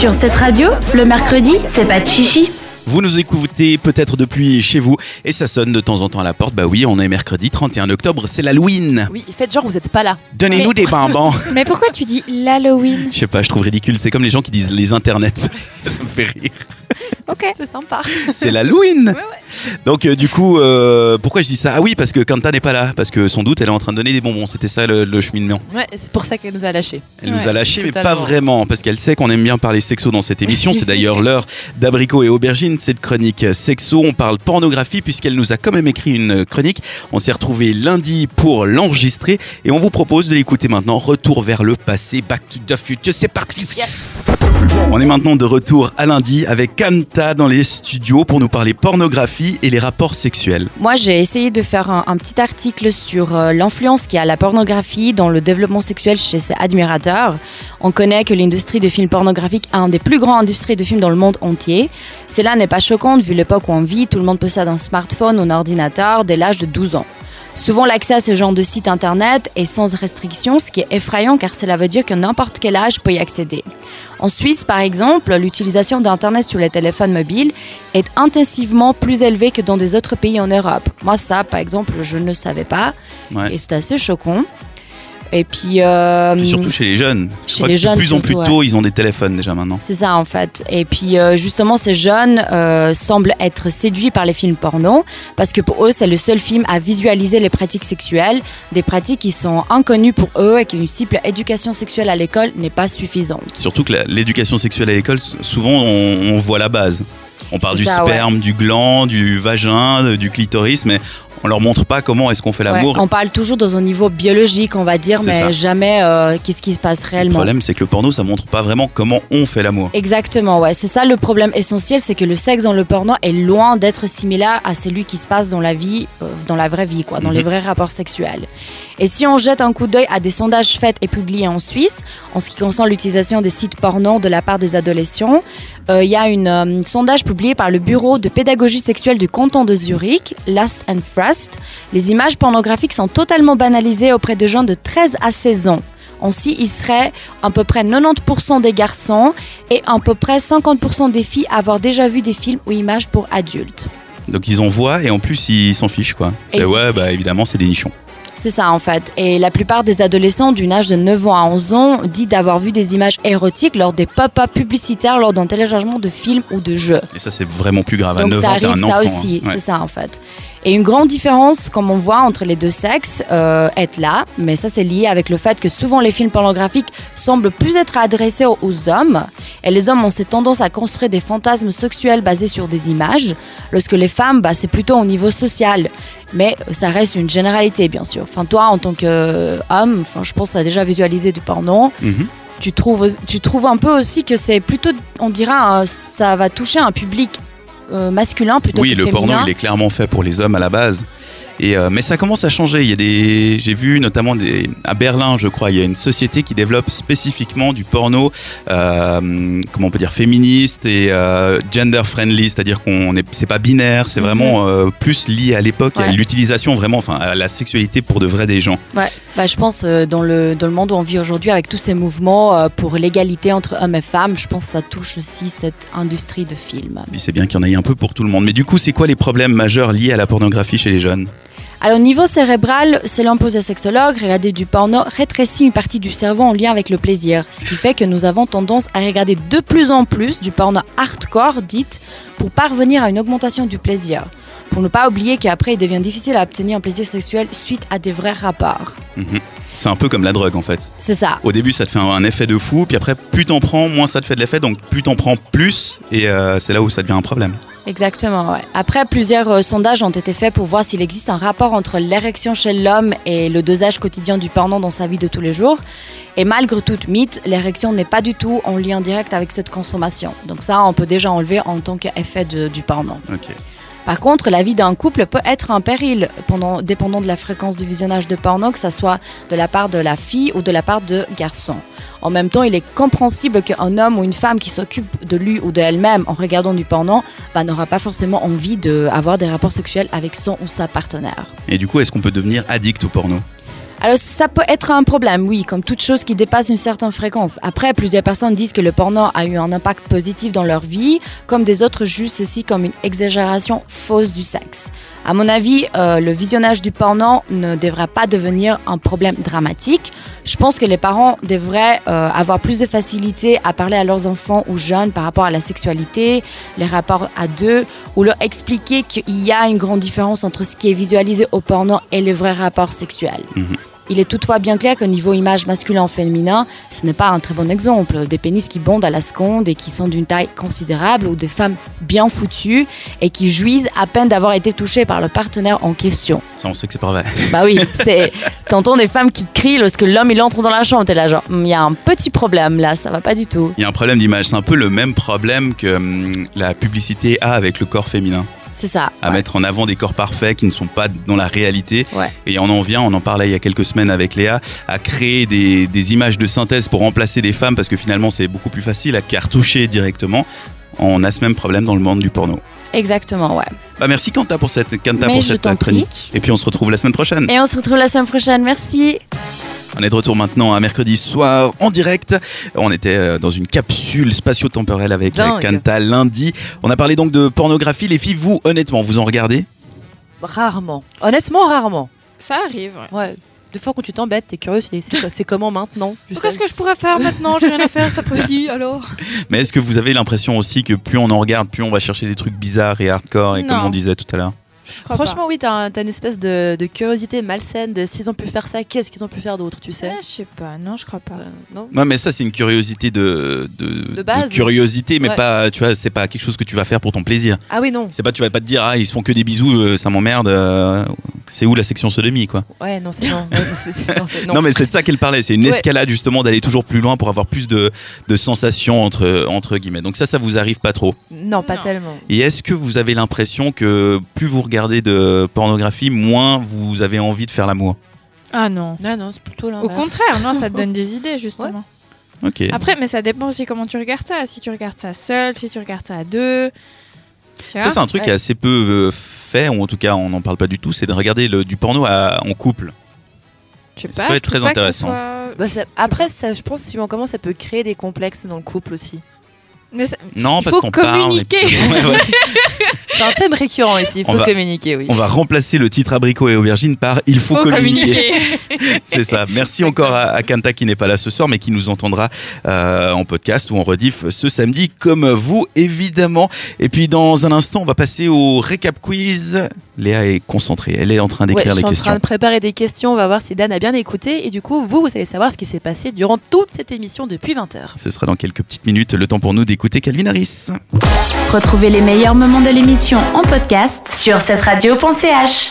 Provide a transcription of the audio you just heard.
Sur cette radio, le mercredi, c'est pas de chichi. Vous nous écoutez peut-être depuis chez vous et ça sonne de temps en temps à la porte. Bah oui, on est mercredi 31 octobre, c'est l'Halloween. Oui, faites genre vous êtes pas là. Donnez-nous Mais- des bonbons. Mais pourquoi tu dis l'Halloween? Je sais pas, je trouve ridicule. C'est comme les gens qui disent les internets. ça me fait rire. Ok. C'est sympa. C'est l'Halloween. Donc euh, du coup, euh, pourquoi je dis ça? Ah oui, parce que Kanta n'est pas là, parce que sans doute elle est en train de donner des bonbons. C'était ça le, le cheminement. Ouais, c'est pour ça qu'elle nous a lâchés. Elle nous Ouais, a lâchés, mais pas vraiment, parce qu'elle sait qu'on aime bien parler sexo dans cette émission. C'est d'ailleurs l'heure d'abricot et aubergine, cette chronique sexo. On parle pornographie, puisqu'elle nous a quand même écrit une chronique. On s'est retrouvé lundi pour l'enregistrer, et on vous propose de l'écouter maintenant. Retour vers le passé, Back to the Future, c'est parti On est maintenant de retour à lundi avec Kanta dans les studios pour nous parler pornographie et les rapports sexuels. Moi, j'ai essayé de faire un, petit article sur euh, l'influence qu'il y a la pornographie dans le développement sexuel chez ses admirateurs. On connaît que l'industrie de films pornographiques est un des plus grandes industries de films dans le monde entier. Cela n'est pas choquant vu l'époque où on vit. Tout le monde possède un smartphone ou un ordinateur dès l'âge de 12 ans. Souvent, l'accès à ce genre de site internet est sans restriction, ce qui est effrayant car cela veut dire que n'importe quel âge peut y accéder. En Suisse, par exemple, l'utilisation d'Internet sur les téléphones mobiles est intensivement plus élevée que dans des autres pays en Europe. Moi, ça, par exemple, je ne savais pas Ouais. et c'est assez choquant. Et puis, euh, Puis surtout chez les jeunes. Je chez crois les que jeunes de plus en plus tôt, ils ont des téléphones déjà maintenant. c'est ça en fait. Et puis euh, justement, ces jeunes euh, semblent être séduits par les films porno parce que pour eux, c'est le seul film à visualiser les pratiques sexuelles, des pratiques qui sont inconnues pour eux et qu'une simple éducation sexuelle à l'école n'est pas suffisante. Surtout que l'éducation sexuelle à l'école, souvent on, on voit la base. On parle du ça, ouais. sperme, du gland, du vagin, du clitoris, mais on leur montre pas comment est-ce qu'on fait Ouais, l'amour. on parle toujours dans un niveau biologique, on va dire, mais ça. jamais euh, qu'est-ce qui se passe Le réellement. problème, c'est que le porno, ça montre pas vraiment comment on fait l'amour. Exactement, ouais. C'est ça le problème essentiel, c'est que le sexe dans le porno est loin d'être similaire à celui qui se passe dans la vie, euh, dans la vraie vie, quoi, dans Mhm. les vrais rapports sexuels. Et si on jette un coup d'œil à des sondages faits et publiés en Suisse, en ce qui concerne l'utilisation des sites porno de la part des adolescents, il y a une, euh, un sondage publié par le Bureau de pédagogie sexuelle du canton de Zurich, Last and Frost. Les images pornographiques sont totalement banalisées auprès de jeunes de 13 à 16 ans. Ainsi, il serait à peu près 90% des garçons et à peu près 50% des filles à avoir déjà vu des films ou images pour adultes. Donc ils en voient et en plus ils s'en fichent quoi. C'est ouais, bah évidemment c'est des nichons. C'est ça en fait. Et la plupart des adolescents d'une âge de 9 ans à 11 ans disent d'avoir vu des images érotiques lors des pop-up publicitaires lors d'un téléchargement de films ou de jeux. Et ça c'est vraiment plus grave. à Donc 9 ça ans, arrive un ça enfant, aussi, hein. Ouais. c'est ça en fait. Et une grande différence, comme on voit, entre les deux sexes euh, est là, mais ça c'est lié avec le fait que souvent les films pornographiques semblent plus être adressés aux, aux hommes, et les hommes ont cette tendance à construire des fantasmes sexuels basés sur des images, lorsque les femmes, bah, c'est plutôt au niveau social. Mais ça reste une généralité, bien sûr. Enfin, toi, en tant qu'homme, enfin, je pense que tu as déjà visualisé du porno Mhm. tu trouves, tu trouves un peu aussi que c'est plutôt, on dira, ça va toucher un public masculin plutôt Oui, que le porno il est clairement fait pour les hommes à la base. Et euh, mais ça commence à changer. Il y a des, j'ai vu notamment des, à Berlin, je crois, il y a une société qui développe spécifiquement du porno, euh, comment on peut dire, féministe et euh, gender friendly, c'est-à-dire qu'on est, c'est pas binaire, c'est vraiment euh, plus lié à l'époque, et à Mhm. Ouais. l'utilisation vraiment, enfin, à la sexualité pour de vrai des gens. Ouais, bah, je pense dans, le, dans le monde où on vit aujourd'hui, avec tous ces mouvements pour l'égalité entre hommes et femmes, je pense que ça touche aussi cette industrie de films. C'est bien qu'il y en ait un peu pour tout le monde. Mais du coup, c'est quoi les problèmes majeurs liés à la pornographie chez les jeunes? Alors, au niveau cérébral, selon posé sexologue, regarder du porno rétrécit une partie du cerveau en lien avec le plaisir. Ce qui fait que nous avons tendance à regarder de plus en plus du porno hardcore, dite, pour parvenir à une augmentation du plaisir. Pour ne pas oublier qu'après, il devient difficile à obtenir un plaisir sexuel suite à des vrais rapports. Mhm. C'est un peu comme la drogue en fait. C'est ça. Au début, ça te fait un, un effet de fou, puis après, plus t'en prends, moins ça te fait de l'effet, donc plus t'en prends plus, et euh, c'est là où ça devient un problème. Exactement, ouais. Après, plusieurs euh, sondages ont été faits pour voir s'il existe un rapport entre l'érection chez l'homme et le dosage quotidien du porno dans sa vie de tous les jours. Et malgré toute mythe, l'érection n'est pas du tout en lien direct avec cette consommation. Donc ça, on peut déjà enlever en tant qu'effet du porno. Ok. Par contre, la vie d'un couple peut être un péril, pendant, dépendant de la fréquence du visionnage de porno, que ce soit de la part de la fille ou de la part de garçon. En même temps, il est compréhensible qu'un homme ou une femme qui s'occupe de lui ou d'elle-même en regardant du porno bah, n'aura pas forcément envie d'avoir des rapports sexuels avec son ou sa partenaire. Et du coup, est-ce qu'on peut devenir addict au porno? Ça peut être un problème, oui, comme toute chose qui dépasse une certaine fréquence. Après, plusieurs personnes disent que le porno a eu un impact positif dans leur vie, comme des autres jugent ceci comme une exagération fausse du sexe. À mon avis, euh, le visionnage du porno ne devrait pas devenir un problème dramatique. Je pense que les parents devraient euh, avoir plus de facilité à parler à leurs enfants ou jeunes par rapport à la sexualité, les rapports à deux, ou leur expliquer qu'il y a une grande différence entre ce qui est visualisé au porno et les vrais rapports sexuels. Mhm. Il est toutefois bien clair qu'au niveau image masculin-féminin, ce n'est pas un très bon exemple. Des pénis qui bondent à la seconde et qui sont d'une taille considérable ou des femmes bien foutues et qui jouissent à peine d'avoir été touchées par le partenaire en question. Ça, on sait que c'est pas vrai. Bah oui, c'est. T'entends des femmes qui crient lorsque l'homme il entre dans la chambre. T'es là, genre, il y a un petit problème là, ça va pas du tout. Il y a un problème d'image. C'est un peu le même problème que hum, la publicité a avec le corps féminin. C'est ça. À ouais. mettre en avant des corps parfaits qui ne sont pas dans la réalité. Ouais. Et on en vient, on en parlait il y a quelques semaines avec Léa, à créer des, des images de synthèse pour remplacer des femmes parce que finalement c'est beaucoup plus facile à cartoucher directement. On a ce même problème dans le monde du porno. Exactement, ouais. Bah merci Kanta pour cette, Kanta Mais pour cette prie. chronique. Et puis on se retrouve la semaine prochaine. Et on se retrouve la semaine prochaine. Merci. On est de retour maintenant un mercredi soir en direct. On était euh, dans une capsule spatio-temporelle avec Dingue. Kanta lundi. On a parlé donc de pornographie. Les filles, vous, honnêtement, vous en regardez? Rarement. Honnêtement, rarement. Ça arrive, ouais. Ouais. Des fois, quand tu t'embêtes, t'es curieux, tu dis, c'est comment maintenant. Qu'est-ce que je pourrais faire maintenant? J'ai rien à faire cet après-midi, alors Mais est-ce que vous avez l'impression aussi que plus on en regarde, plus on va chercher des trucs bizarres et hardcore et comme on disait tout à l'heure? Franchement, oui, t'as un- t'as une espèce de, de curiosité malsaine de s'ils ont pu faire ça, qu'est-ce qu'ils ont pu faire d'autre, tu sais Ah, je sais pas, non, je crois pas. Euh, Non Ouais, mais ça c'est une curiosité de, de, De base. curiosité, mais Ouais. pas, tu vois, c'est pas quelque chose que tu vas faire pour ton plaisir. Ah oui, non. C'est pas, tu vas pas te dire, ah, ils se font que des bisous, euh, ça m'emmerde. euh, c'est où la section sodomie, quoi Ouais, non, c'est non. Non, c'est- non. Non, mais c'est de ça qu'elle parlait. C'est une Ouais. escalade justement d'aller toujours plus loin pour avoir plus de, de sensations entre, entre guillemets. Donc ça, ça vous arrive pas trop. Non, pas Non. tellement. Et est-ce que vous avez l'impression que plus vous regardez de pornographie, moins vous avez envie de faire l'amour? Ah non. Non, non, c'est plutôt Au l'inverse. contraire, non, ça te donne des idées, justement. Ok. Après, mais ça dépend aussi comment tu regardes ça. Si tu regardes ça seul, si tu regardes ça à deux. Ça, c'est un truc Ouais. qui est assez peu euh, fait, ou en tout cas, on n'en parle pas du tout, c'est de regarder le- du porno à- en couple. Je sais ça pas. peut je être trouve très intéressant. soit- Bah, ça- après, ça, je pense, suivant comment ça peut créer des complexes dans le couple aussi. Mais ça- Non, Il parce faut qu'on parle. et communiquer. puis- Ouais, ouais. C'est un thème récurrent ici, il faut va- communiquer, oui. On va remplacer le titre abricot et aubergine par Il faut, faut communiquer. C'est ça. Merci encore à, à Kanta qui n'est pas là ce soir, mais qui nous entendra euh, en podcast ou en rediff ce samedi, comme vous, évidemment. Et puis, dans un instant, on va passer au récap quiz. Léa est concentrée. Elle est en train Ouais, d'écrire je les suis en questions. train de préparer des questions, on va voir si Dan a bien écouté. Et du coup, vous, vous allez savoir ce qui s'est passé durant toute cette émission depuis 20h. Ce sera dans quelques petites minutes le temps pour nous d'écouter Calvin Harris. Retrouvez les meilleurs moments de l'émission en podcast sur cette radio.ch.